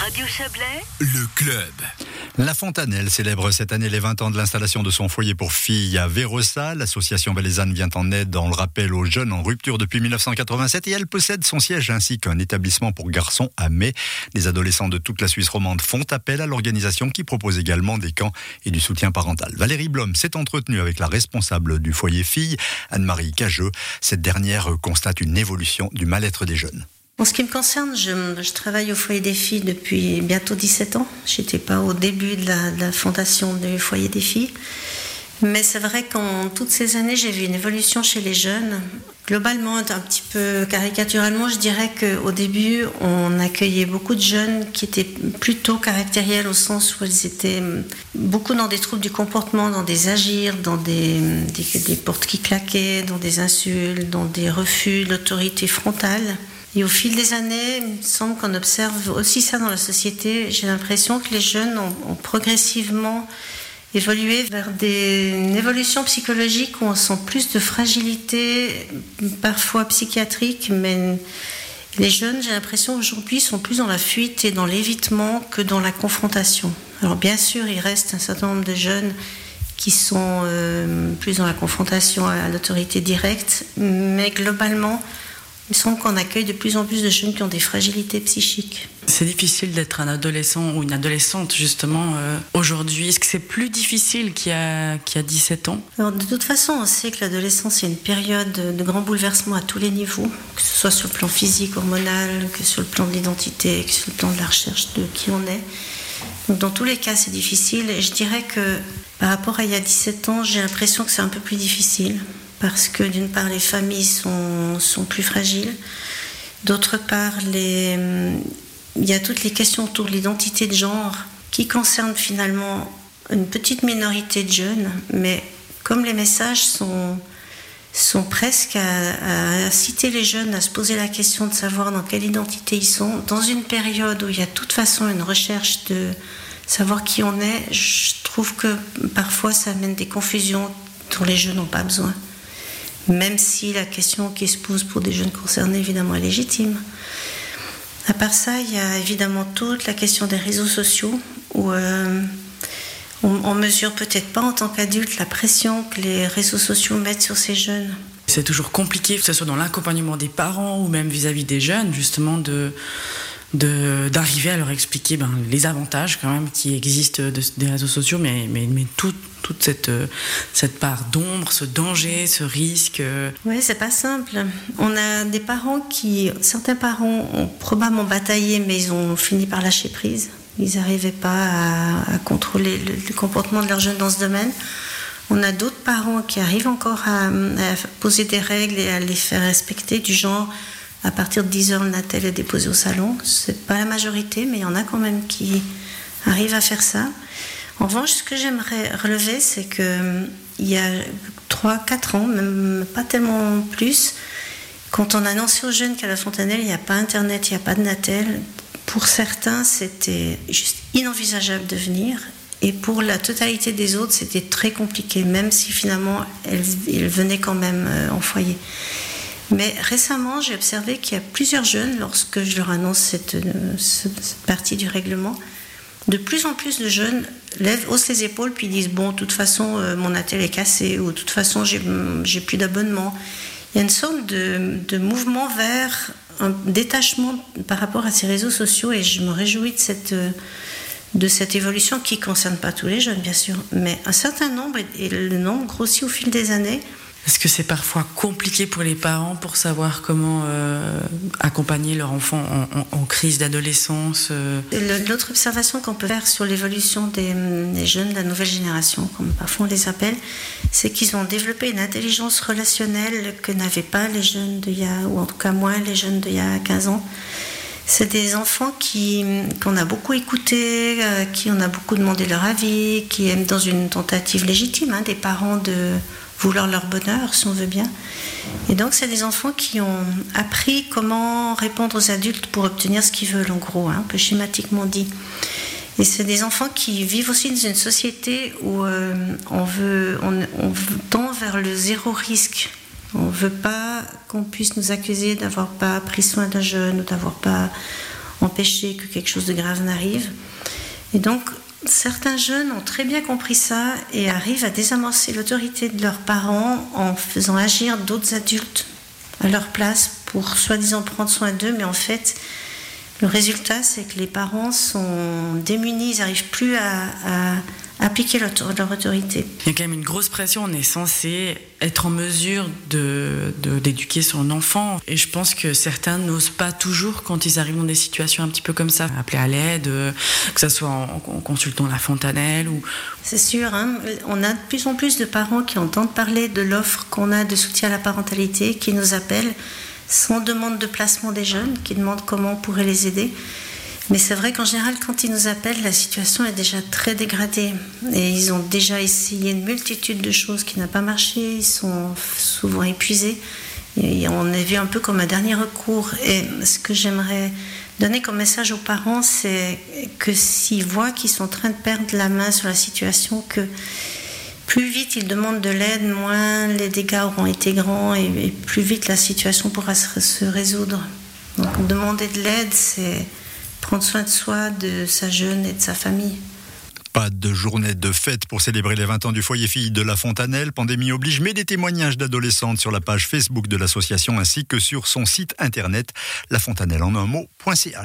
Radio Chablais, le club. La Fontanelle célèbre cette année les 20 ans de l'installation de son foyer pour filles à Vérossa. L'association valaisanne vient en aide dans le rappel aux jeunes en rupture depuis 1987 et elle possède son siège ainsi qu'un établissement pour garçons à mai. Les adolescents de toute la Suisse romande font appel à l'organisation qui propose également des camps et du soutien parental. Valérie Blom s'est entretenue avec la responsable du foyer filles, Anne-Marie Cageux. Cette dernière constate une évolution du mal-être des jeunes. En ce qui me concerne, je, travaille au foyer des filles depuis bientôt 17 ans. Je n'étais pas au début de la, fondation du foyer des filles. Mais c'est vrai qu'en toutes ces années, j'ai vu une évolution chez les jeunes. Globalement, un petit peu caricaturalement, je dirais qu'au début, on accueillait beaucoup de jeunes qui étaient plutôt caractériels au sens où ils étaient beaucoup dans des troubles du comportement, dans des agirs, dans des, portes qui claquaient, dans des insultes, dans des refus d'autorité frontale. Et au fil des années, il me semble qu'on observe aussi ça dans la société. J'ai l'impression que les jeunes ont, progressivement évolué vers des, une évolution psychologique où on sent plus de fragilité, parfois psychiatrique, mais les jeunes, j'ai l'impression aujourd'hui, sont plus dans la fuite et dans l'évitement que dans la confrontation. Alors bien sûr, il reste un certain nombre de jeunes qui sont euh, plus dans la confrontation à l'autorité directe, mais globalement, il semble qu'on accueille de plus en plus de jeunes qui ont des fragilités psychiques. C'est difficile d'être un adolescent ou une adolescente justement euh, aujourd'hui. Est-ce que c'est plus difficile qu'il y a, qu'il y a 17 ans? Alors, De toute façon, on sait que l'adolescence est une période de grand bouleversement à tous les niveaux, que ce soit sur le plan physique, hormonal, que sur le plan de l'identité, que sur le plan de la recherche de qui on est. Donc dans tous les cas, c'est difficile. Et je dirais que par rapport à il y a 17 ans, j'ai l'impression que c'est un peu plus difficile parce que d'une part les familles sont, sont plus fragiles, d'autre part il y a toutes les questions autour de l'identité de genre qui concernent finalement une petite minorité de jeunes, mais comme les messages sont, sont presque à, inciter les jeunes à se poser la question de savoir dans quelle identité ils sont, dans une période où il y a de toute façon une recherche de savoir qui on est, je trouve que parfois ça amène des confusions dont les jeunes n'ont pas besoin même si la question qui se pose pour des jeunes concernés, évidemment, est légitime. À part ça, il y a évidemment toute la question des réseaux sociaux, où euh, on, mesure peut-être pas en tant qu'adulte la pression que les réseaux sociaux mettent sur ces jeunes. C'est toujours compliqué, que ce soit dans l'accompagnement des parents ou même vis-à-vis des jeunes, justement, de d'arriver à leur expliquer ben, les avantages quand même qui existent des réseaux sociaux, mais, mais, mais tout, toute cette, euh, cette part d'ombre, ce danger, ce risque. Oui, c'est pas simple. On a des parents qui, certains parents ont probablement bataillé, mais ils ont fini par lâcher prise. Ils n'arrivaient pas à, contrôler le, comportement de leurs jeunes dans ce domaine. On a d'autres parents qui arrivent encore à, à, poser des règles et à les faire respecter, du genre à partir de 10 heures, le Natel est déposé au salon. C'est pas la majorité, mais il y en a quand même qui arrivent à faire ça. En revanche, ce que j'aimerais relever, c'est que il y a 3-4 ans, même pas tellement plus, quand on a annoncé aux jeunes qu'à la Fontanelle, il n'y a pas Internet, il n'y a pas de Natel, pour certains, c'était juste inenvisageable de venir. Et pour la totalité des autres, c'était très compliqué, même si finalement, ils venaient quand même euh, en foyer. Mais récemment, j'ai observé qu'il y a plusieurs jeunes, lorsque je leur annonce cette, euh, cette partie du règlement, de plus en plus de jeunes lèvent, haussent les épaules, puis disent Bon, de toute façon, euh, mon atelier est cassé, ou de toute façon, j'ai plus d'abonnement. Il y a une sorte de, mouvement vers un détachement par rapport à ces réseaux sociaux, et je me réjouis de cette, de cette évolution qui ne concerne pas tous les jeunes, bien sûr, mais un certain nombre, et le nombre grossit au fil des années. Est-ce que c'est parfois compliqué pour les parents pour savoir comment euh, accompagner leur enfant en, crise d'adolescence euh L'autre observation qu'on peut faire sur l'évolution des, jeunes de la nouvelle génération, comme parfois on les appelle, c'est qu'ils ont développé une intelligence relationnelle que n'avaient pas les jeunes d'il y a, ou en tout cas moins les jeunes d'il y a 15 ans. C'est des enfants qui qu'on a beaucoup écoutés, euh, qui on a beaucoup demandé leur avis, qui aiment dans une tentative légitime hein, des parents de vouloir leur bonheur, si on veut bien. Et donc, c'est des enfants qui ont appris comment répondre aux adultes pour obtenir ce qu'ils veulent, en gros, hein, un peu schématiquement dit. Et c'est des enfants qui vivent aussi dans une société où euh, on, veut, on, tend vers le zéro risque. On ne veut pas qu'on puisse nous accuser d'avoir pas pris soin d'un jeune ou d'avoir pas. On empêcher que quelque chose de grave n'arrive. Et donc, certains jeunes ont très bien compris ça et arrivent à désamorcer l'autorité de leurs parents en faisant agir d'autres adultes à leur place pour soi-disant prendre soin d'eux, mais en fait, le résultat, c'est que les parents sont démunis, ils n'arrivent plus à, appliquer leur, autorité. Il y a quand même une grosse pression. On est censé être en mesure de, d'éduquer son enfant. Et je pense que certains n'osent pas toujours quand ils arrivent dans des situations un petit peu comme ça, appeler à l'aide, que ce soit en, consultant la fontanelle ou. C'est sûr, hein. on a de plus en plus de parents qui entendent parler de l'offre qu'on a de soutien à la parentalité, qui nous appellent sans demande de placement des jeunes, qui demandent comment on pourrait les aider. Mais c'est vrai qu'en général, quand ils nous appellent, la situation est déjà très dégradée. Et ils ont déjà essayé une multitude de choses qui n'ont pas marché. Ils sont souvent épuisés. On est vu un peu comme un dernier recours. Et ce que j'aimerais donner comme message aux parents, c'est que s'ils voient qu'ils sont en train de perdre la main sur la situation, que plus vite ils demandent de l'aide, moins les dégâts auront été grands et, plus vite la situation pourra se, résoudre. Donc demander de l'aide, c'est prendre soin de soi, de sa jeune et de sa famille. Pas de journée de fête pour célébrer les 20 ans du foyer fille de la Fontanelle. Pandémie oblige, mais des témoignages d'adolescentes sur la page Facebook de l'association ainsi que sur son site internet lafontanelle en un mot.ch.